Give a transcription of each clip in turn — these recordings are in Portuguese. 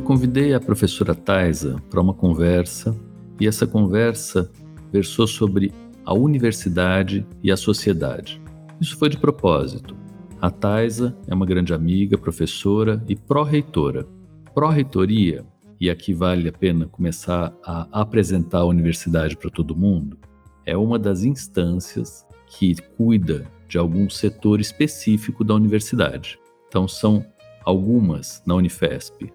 Eu convidei a professora Taisa para uma conversa e essa conversa versou sobre a universidade e a sociedade. Isso foi de propósito. A Taisa é uma grande amiga, professora e pró-reitora. Pró-reitoria, e aqui vale a pena começar a apresentar a universidade para todo mundo, é uma das instâncias que cuida de algum setor específico da universidade. Então, são algumas na Unifesp: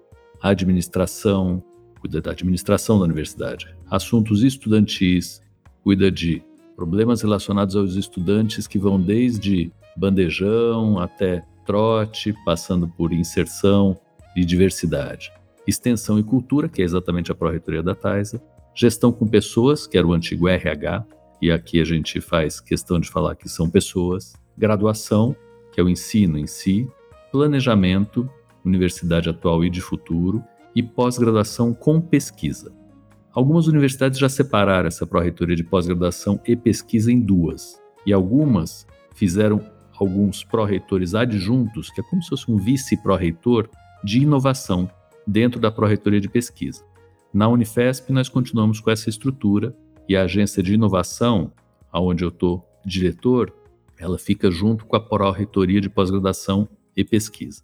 administração, cuida da administração da universidade, assuntos estudantis, cuida de problemas relacionados aos estudantes que vão desde bandejão até trote, passando por inserção e diversidade. Extensão e cultura, que é exatamente a pró-reitoria da Taisa. Gestão com pessoas, que era o antigo RH, e aqui a gente faz questão de falar que são pessoas. Graduação, que é o ensino em si. Planejamento, universidade atual e de futuro. E pós-graduação com pesquisa. Algumas universidades já separaram essa pró-reitoria de pós-graduação e pesquisa em duas, e algumas fizeram alguns pró-reitores adjuntos, que é como se fosse um vice-pró-reitor de inovação dentro da pró-reitoria de pesquisa. Na Unifesp, nós continuamos com essa estrutura e a agência de inovação, aonde eu estou diretor, ela fica junto com a pró-reitoria de pós-graduação e pesquisa.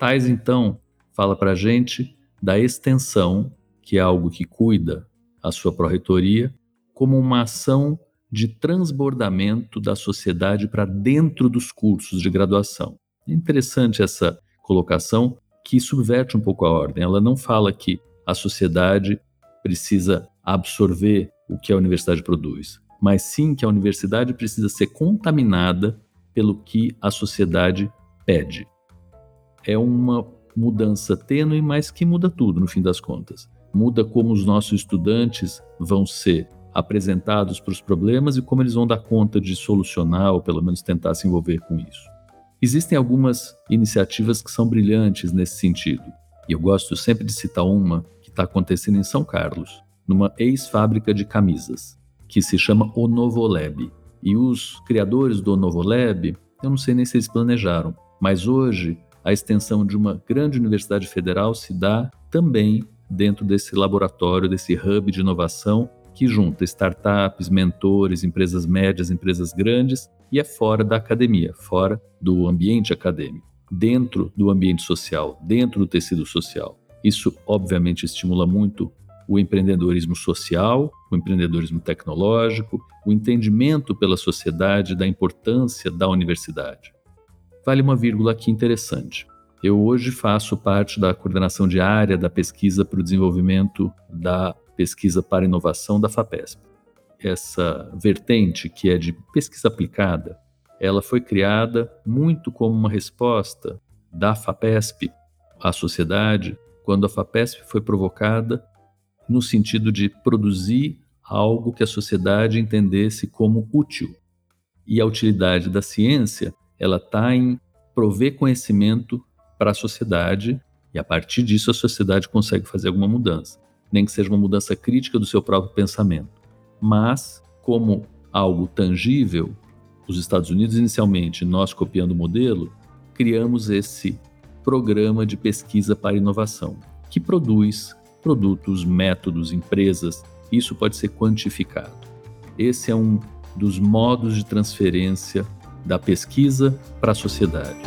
Tais, então, fala para a gente da extensão, que é algo que cuida a sua pró-reitoria, como uma ação de transbordamento da sociedade para dentro dos cursos de graduação. É interessante essa colocação que subverte um pouco a ordem. Ela não fala que a sociedade precisa absorver o que a universidade produz, mas sim que a universidade precisa ser contaminada pelo que a sociedade pede. É uma mudança tênue, mas que muda tudo no fim das contas. Muda como os nossos estudantes vão ser apresentados para os problemas e como eles vão dar conta de solucionar ou pelo menos tentar se envolver com isso. Existem algumas iniciativas que são brilhantes nesse sentido, e eu gosto sempre de citar uma que está acontecendo em São Carlos, numa ex-fábrica de camisas, que se chama Onovolab. E os criadores do Onovolab, eu não sei nem se eles planejaram, mas hoje a extensão de uma grande universidade federal se dá também dentro desse laboratório, desse hub de inovação que junta startups, mentores, empresas médias, empresas grandes e é fora da academia, fora do ambiente acadêmico, dentro do ambiente social, dentro do tecido social. Isso, obviamente, estimula muito o empreendedorismo social, o empreendedorismo tecnológico, o entendimento pela sociedade da importância da universidade. Vale uma vírgula aqui interessante. Eu hoje faço parte da coordenação diária da pesquisa para o desenvolvimento da pesquisa para inovação da FAPESP. Essa vertente, que é de pesquisa aplicada, ela foi criada muito como uma resposta da FAPESP à sociedade, quando a FAPESP foi provocada no sentido de produzir algo que a sociedade entendesse como útil. E a utilidade da ciência, ela está em prover conhecimento para a sociedade e a partir disso a sociedade consegue fazer alguma mudança. nem que seja uma mudança crítica do seu próprio pensamento. Mas, como algo tangível, os Estados Unidos, inicialmente, nós copiando o modelo, criamos esse programa de pesquisa para inovação, que produz produtos, métodos, empresas. Isso pode ser quantificado. Esse é um dos modos de transferência da pesquisa para a sociedade.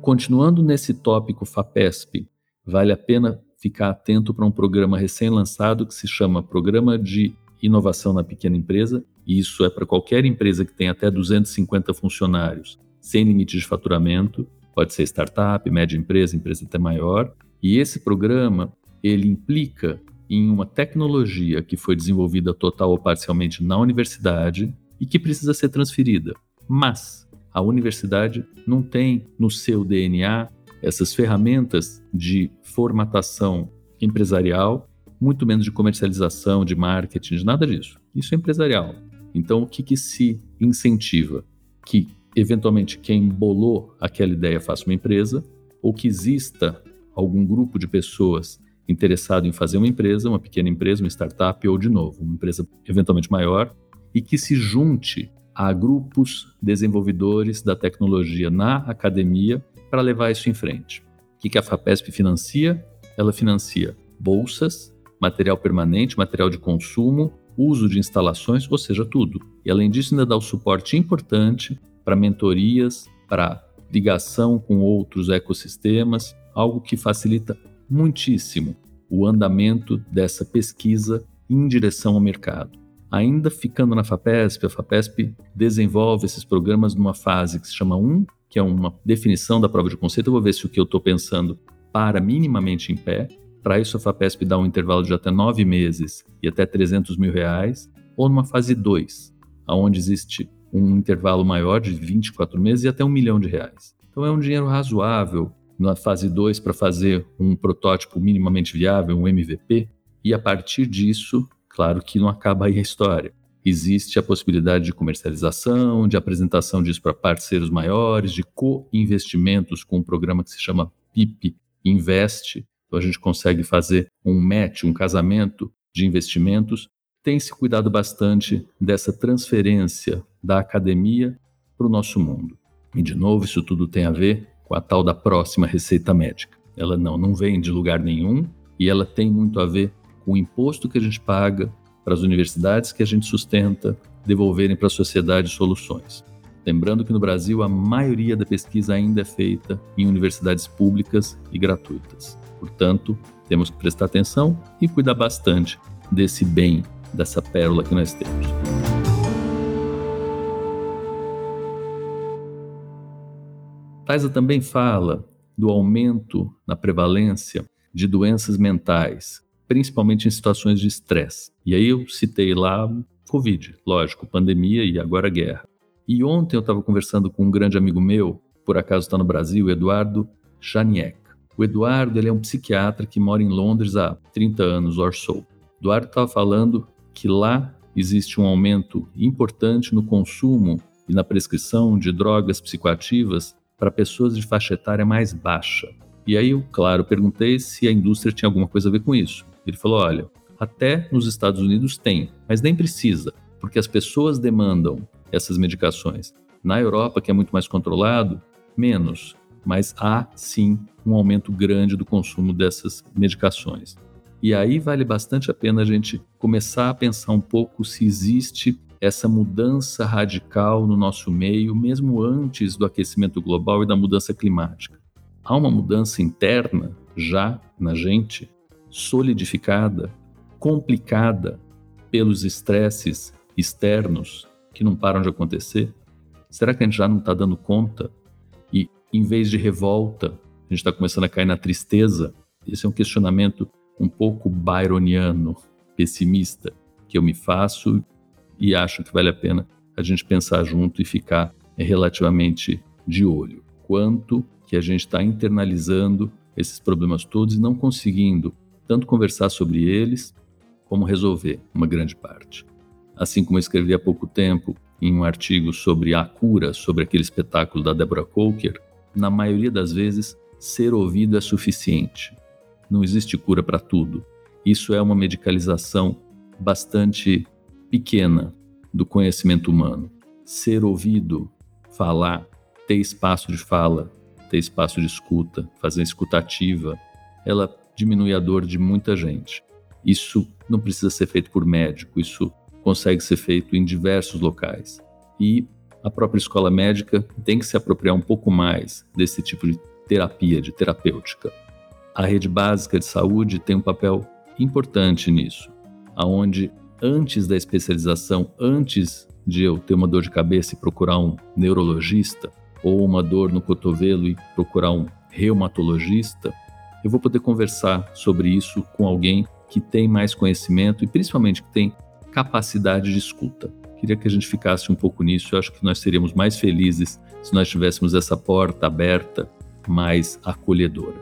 Continuando nesse tópico FAPESP, vale a pena ficar atento para um programa recém-lançado que se chama Programa de Inovação na Pequena Empresa, e isso é para qualquer empresa que tenha até 250 funcionários, sem limite de faturamento, pode ser startup, média empresa, empresa até maior, e esse programa ele implica em uma tecnologia que foi desenvolvida total ou parcialmente na universidade e que precisa ser transferida. Mas a universidade não tem no seu DNA essas ferramentas de formatação empresarial, muito menos de comercialização, de marketing, de nada disso. Isso é empresarial. Então, o que, que se incentiva? Que, eventualmente, quem bolou aquela ideia faça uma empresa, ou que exista algum grupo de pessoas interessado em fazer uma empresa, uma pequena empresa, uma startup, ou, de novo, uma empresa eventualmente maior, e que se junte a grupos desenvolvedores da tecnologia na academia para levar isso em frente. O que a FAPESP financia? Ela financia bolsas, material permanente, material de consumo, uso de instalações, ou seja, tudo. E além disso, ainda dá o suporte importante para mentorias, para ligação com outros ecossistemas, algo que facilita muitíssimo o andamento dessa pesquisa em direção ao mercado. Ainda ficando na FAPESP, a FAPESP desenvolve esses programas numa fase que se chama 1, que é uma definição da prova de conceito. Eu vou ver se o que eu estou pensando para minimamente em pé. Para isso, a FAPESP dá um intervalo de até nove meses e até 300 mil reais, ou numa fase 2, onde existe um intervalo maior de 24 meses e até um milhão de reais. Então é um dinheiro razoável na fase 2 para fazer um protótipo minimamente viável, um MVP, e a partir disso Claro que não acaba aí a história. Existe a possibilidade de comercialização, de apresentação disso para parceiros maiores, de co-investimentos com um programa que se chama PIP Invest. Então a gente consegue fazer um match, um casamento de investimentos. Tem se cuidado bastante dessa transferência da academia para o nosso mundo. E, de novo, isso tudo tem a ver com a tal da próxima receita médica. Ela não, não vem de lugar nenhum e ela tem muito a ver o imposto que a gente paga para as universidades que a gente sustenta devolverem para a sociedade soluções. Lembrando que no Brasil a maioria da pesquisa ainda é feita em universidades públicas e gratuitas. Portanto, temos que prestar atenção e cuidar bastante desse bem, dessa pérola que nós temos. Taisa também fala do aumento na prevalência de doenças mentais, principalmente em situações de estresse. E aí eu citei lá Covid, lógico, pandemia e agora guerra. E ontem eu estava conversando com um grande amigo meu, por acaso está no Brasil, Eduardo Chaniek. O Eduardo ele é um psiquiatra que mora em Londres há 30 anos or so. Eduardo estava falando que lá existe um aumento importante no consumo e na prescrição de drogas psicoativas para pessoas de faixa etária mais baixa. E aí eu, claro, perguntei se a indústria tinha alguma coisa a ver com isso. Ele falou: olha, até nos Estados Unidos tem, mas nem precisa, porque as pessoas demandam essas medicações. Na Europa, que é muito mais controlado, menos, mas há sim um aumento grande do consumo dessas medicações. E aí vale bastante a pena a gente começar a pensar um pouco se existe essa mudança radical no nosso meio, mesmo antes do aquecimento global e da mudança climática. Há uma mudança interna já na gente solidificada, complicada pelos estresses externos que não param de acontecer? Será que a gente já não está dando conta? E em vez de revolta, a gente está começando a cair na tristeza? Esse é um questionamento um pouco byroniano, pessimista, que eu me faço e acho que vale a pena a gente pensar junto e ficar relativamente de olho. Quanto que a gente está internalizando esses problemas todos e não conseguindo tanto conversar sobre eles, como resolver uma grande parte. Assim como eu escrevi há pouco tempo em um artigo sobre a cura, sobre aquele espetáculo da Deborah Coker, na maioria das vezes ser ouvido é suficiente. Não existe cura para tudo. Isso é uma medicalização bastante pequena do conhecimento humano. Ser ouvido, falar, ter espaço de fala, ter espaço de escuta, fazer escutativa, ela diminui a dor de muita gente. Isso não precisa ser feito por médico, isso consegue ser feito em diversos locais. E a própria escola médica tem que se apropriar um pouco mais desse tipo de terapia, de terapêutica. A rede básica de saúde tem um papel importante nisso, aonde antes da especialização, antes de eu ter uma dor de cabeça e procurar um neurologista, ou uma dor no cotovelo e procurar um reumatologista, eu vou poder conversar sobre isso com alguém que tem mais conhecimento e principalmente que tem capacidade de escuta. Queria que a gente ficasse um pouco nisso. Eu acho que nós seríamos mais felizes se nós tivéssemos essa porta aberta, mais acolhedora.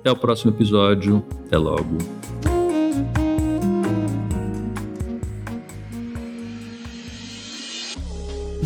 Até o próximo episódio. Até logo.